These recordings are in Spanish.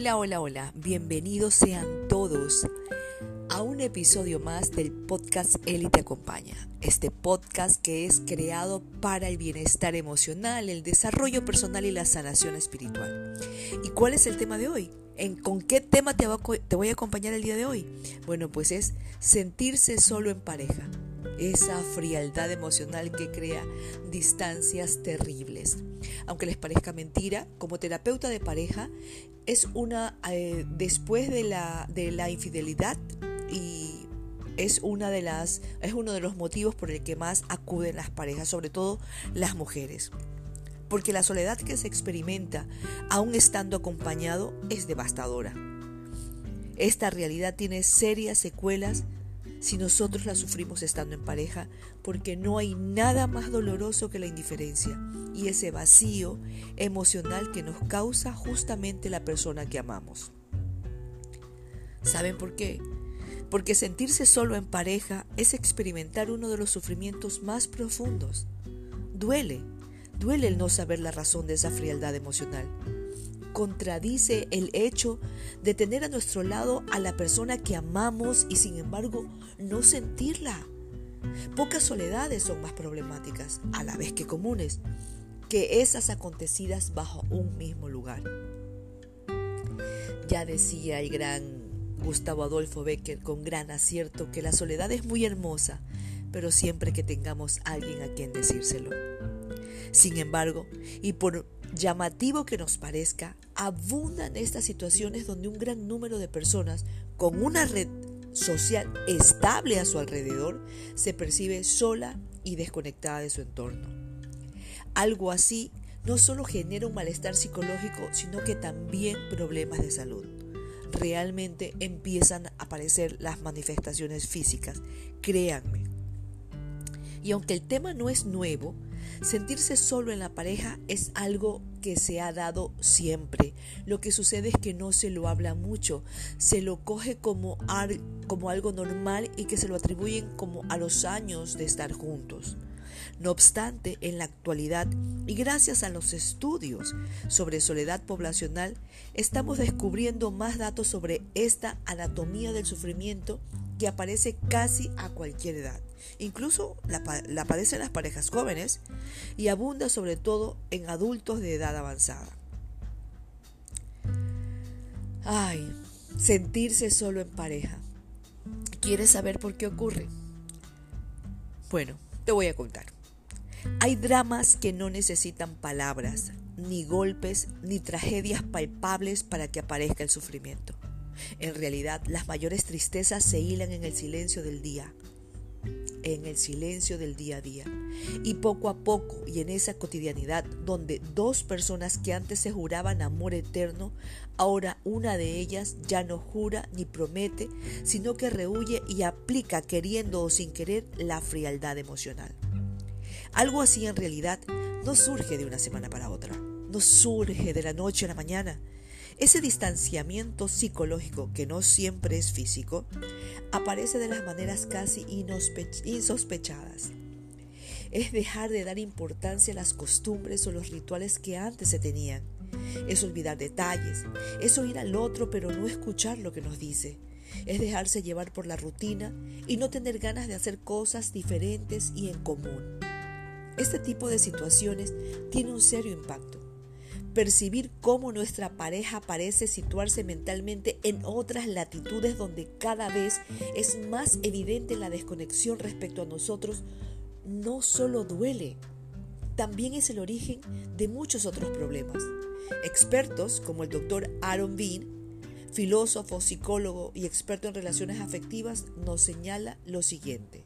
Hola, hola, hola. Bienvenidos sean todos a un episodio más del podcast Élite Acompaña. Este podcast que es creado para el bienestar emocional, el desarrollo personal y la sanación espiritual. ¿Y cuál es el tema de hoy? ¿En, ¿Con qué tema te, te voy a acompañar el día de hoy? Bueno, pues es sentirse solo en pareja esa frialdad emocional que crea distancias terribles. Aunque les parezca mentira, como terapeuta de pareja, es una, eh, después de la, de la infidelidad y es una de las es uno de los motivos por el que más acuden las parejas, sobre todo las mujeres. Porque la soledad que se experimenta aún estando acompañado es devastadora. Esta realidad tiene serias secuelas si nosotros la sufrimos estando en pareja, porque no hay nada más doloroso que la indiferencia y ese vacío emocional que nos causa justamente la persona que amamos. ¿Saben por qué? Porque sentirse solo en pareja es experimentar uno de los sufrimientos más profundos. Duele, duele el no saber la razón de esa frialdad emocional contradice el hecho de tener a nuestro lado a la persona que amamos y sin embargo no sentirla. Pocas soledades son más problemáticas, a la vez que comunes, que esas acontecidas bajo un mismo lugar. Ya decía el gran Gustavo Adolfo Becker con gran acierto que la soledad es muy hermosa, pero siempre que tengamos alguien a quien decírselo. Sin embargo, y por llamativo que nos parezca, abundan estas situaciones donde un gran número de personas con una red social estable a su alrededor se percibe sola y desconectada de su entorno. Algo así no solo genera un malestar psicológico, sino que también problemas de salud. Realmente empiezan a aparecer las manifestaciones físicas, créanme. Y aunque el tema no es nuevo, Sentirse solo en la pareja es algo que se ha dado siempre. Lo que sucede es que no se lo habla mucho, se lo coge como, algo normal y que se lo atribuyen como a los años de estar juntos. No obstante, en la actualidad, y gracias a los estudios sobre soledad poblacional, estamos descubriendo más datos sobre esta anatomía del sufrimiento que aparece casi a cualquier edad. Incluso la, la padecen las parejas jóvenes y abunda sobre todo en adultos de edad avanzada. Ay, sentirse solo en pareja. ¿Quieres saber por qué ocurre? Bueno, te voy a contar. Hay dramas que no necesitan palabras, ni golpes, ni tragedias palpables para que aparezca el sufrimiento. En realidad, las mayores tristezas se hilan en el silencio del día, en el silencio del día a día. Y poco a poco, y en esa cotidianidad, donde dos personas que antes se juraban amor eterno, ahora una de ellas ya no jura ni promete, sino que rehuye y aplica, queriendo o sin querer, la frialdad emocional. Algo así en realidad no surge de una semana para otra, no surge de la noche a la mañana, ese distanciamiento psicológico, que no siempre es físico, aparece de las maneras casi insospechadas. Es dejar de dar importancia a las costumbres o los rituales que antes se tenían. Es olvidar detalles, es oír al otro pero no escuchar lo que nos dice. Es dejarse llevar por la rutina y no tener ganas de hacer cosas diferentes y en común. Este tipo de situaciones tiene un serio impacto percibir cómo nuestra pareja parece situarse mentalmente en otras latitudes donde cada vez es más evidente la desconexión respecto a nosotros, no solo duele, también es el origen de muchos otros problemas. Expertos como el doctor Aaron Bean, filósofo, psicólogo y experto en relaciones afectivas, nos señala lo siguiente.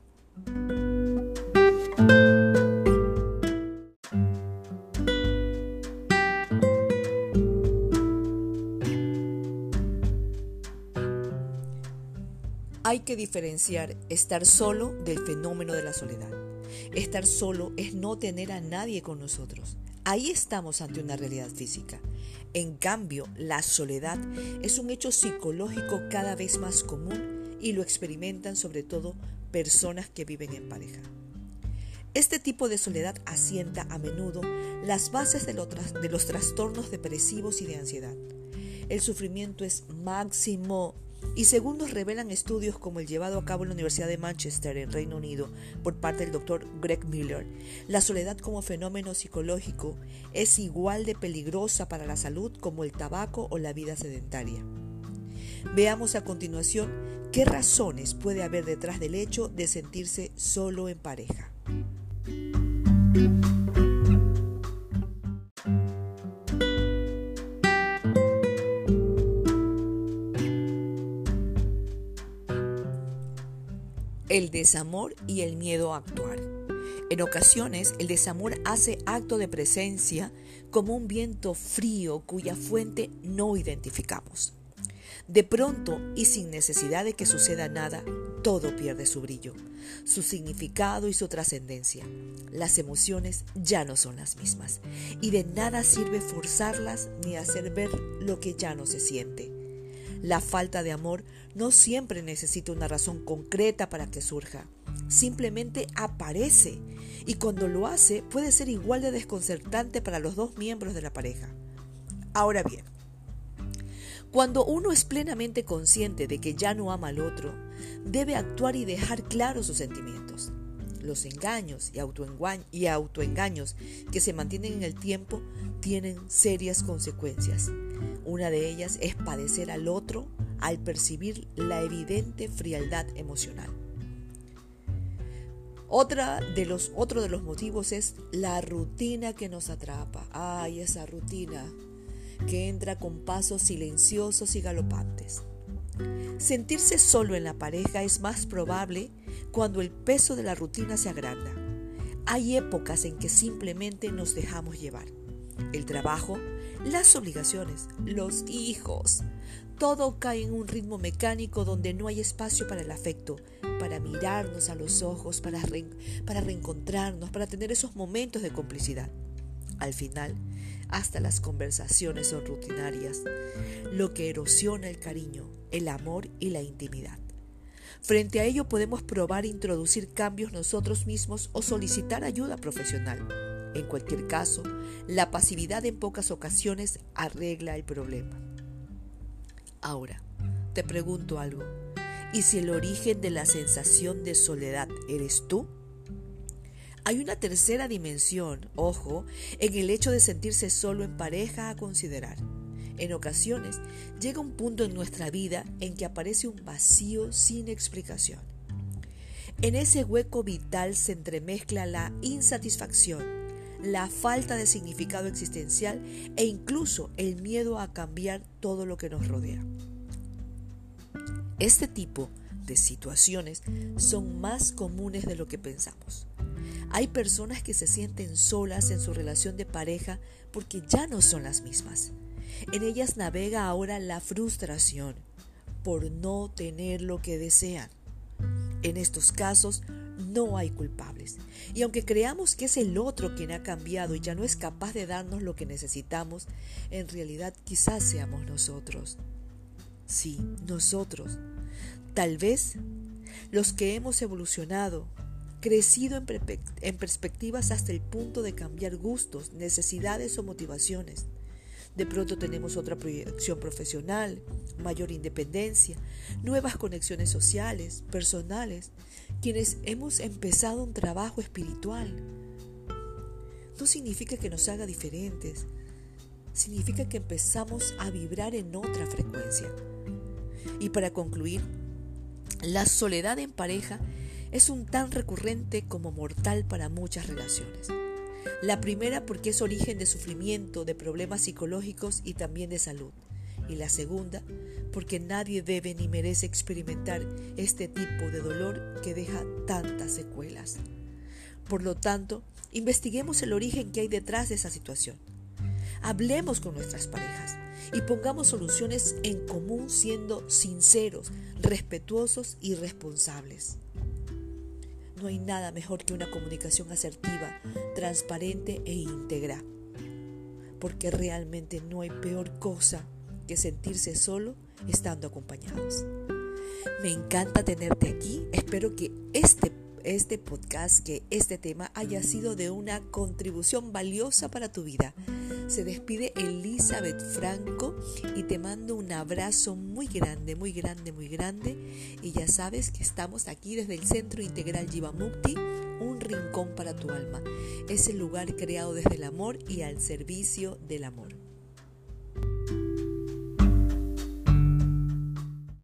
Hay que diferenciar estar solo del fenómeno de la soledad. Estar solo es no tener a nadie con nosotros. Ahí estamos ante una realidad física. En cambio, la soledad es un hecho psicológico cada vez más común y lo experimentan sobre todo personas que viven en pareja. Este tipo de soledad asienta a menudo las bases de, los trastornos depresivos y de ansiedad. el sufrimiento es máximo. Y según nos revelan estudios como el llevado a cabo en la Universidad de Manchester, en Reino Unido, por parte del doctor Greg Miller, la soledad como fenómeno psicológico es igual de peligrosa para la salud como el tabaco o la vida sedentaria. Veamos a continuación qué razones puede haber detrás del hecho de sentirse solo en pareja. El desamor y el miedo a actuar. En ocasiones, el desamor hace acto de presencia como un viento frío cuya fuente no identificamos. De pronto y sin necesidad de que suceda nada, todo pierde su brillo, su significado y su trascendencia. Las emociones ya no son las mismas y de nada sirve forzarlas ni hacer ver lo que ya no se siente. La falta de amor no siempre necesita una razón concreta para que surja. Simplemente aparece y cuando lo hace puede ser igual de desconcertante para los dos miembros de la pareja. Ahora bien, cuando uno es plenamente consciente de que ya no ama al otro, debe actuar y dejar claros sus sentimientos. Los engaños y, y autoengaños que se mantienen en el tiempo tienen serias consecuencias. Una de ellas es padecer al otro al percibir la evidente frialdad emocional. Otra de los, otro de los motivos es la rutina que nos atrapa. Ay, esa rutina que entra con pasos silenciosos y galopantes. Sentirse solo en la pareja es más probable cuando el peso de la rutina se agranda. Hay épocas en que simplemente nos dejamos llevar. El trabajo las obligaciones, los hijos. Todo cae en un ritmo mecánico donde no hay espacio para el afecto, para mirarnos a los ojos, para, reencontrarnos, para tener esos momentos de complicidad. Al final, hasta las conversaciones son rutinarias, lo que erosiona el cariño, el amor y la intimidad. Frente a ello podemos probar introducir cambios nosotros mismos o solicitar ayuda profesional. En cualquier caso, la pasividad en pocas ocasiones arregla el problema. Ahora, te pregunto algo. ¿Y si el origen de la sensación de soledad eres tú? Hay una tercera dimensión, ojo, en el hecho de sentirse solo en pareja a considerar. En ocasiones llega un punto en nuestra vida en que aparece un vacío sin explicación. En ese hueco vital se entremezcla la insatisfacción, la falta de significado existencial e incluso el miedo a cambiar todo lo que nos rodea. Este tipo de situaciones son más comunes de lo que pensamos. Hay personas que se sienten solas en su relación de pareja porque ya no son las mismas. En ellas navega ahora la frustración por no tener lo que desean. En estos casos no hay culpables. Y aunque creamos que es el otro quien ha cambiado y ya no es capaz de darnos lo que necesitamos, en realidad quizás seamos nosotros. Sí, nosotros. Tal vez los que hemos evolucionado, crecido en, en perspectivas hasta el punto de cambiar gustos, necesidades o motivaciones de pronto tenemos otra proyección profesional, mayor independencia, nuevas conexiones sociales, personales, quienes hemos empezado un trabajo espiritual. No significa que nos haga diferentes, significa que empezamos a vibrar en otra frecuencia. Y para concluir, la soledad en pareja es un tan recurrente como mortal para muchas relaciones. La primera porque es origen de sufrimiento, de problemas psicológicos y también de salud. Y la segunda porque nadie debe ni merece experimentar este tipo de dolor que deja tantas secuelas. Por lo tanto, investiguemos el origen que hay detrás de esa situación. Hablemos con nuestras parejas y pongamos soluciones en común siendo sinceros, respetuosos y responsables. No hay nada mejor que una comunicación asertiva, transparente e íntegra. Porque realmente no hay peor cosa que sentirse solo estando acompañados. Me encanta tenerte aquí. Espero que este, este podcast, que este tema haya sido de una contribución valiosa para tu vida. Se despide Elizabeth Franco y te mando un abrazo muy grande, muy grande, muy grande. Y ya sabes que estamos aquí desde el Centro Integral Jivamukti, un rincón para tu alma. Es el lugar creado desde el amor y al servicio del amor.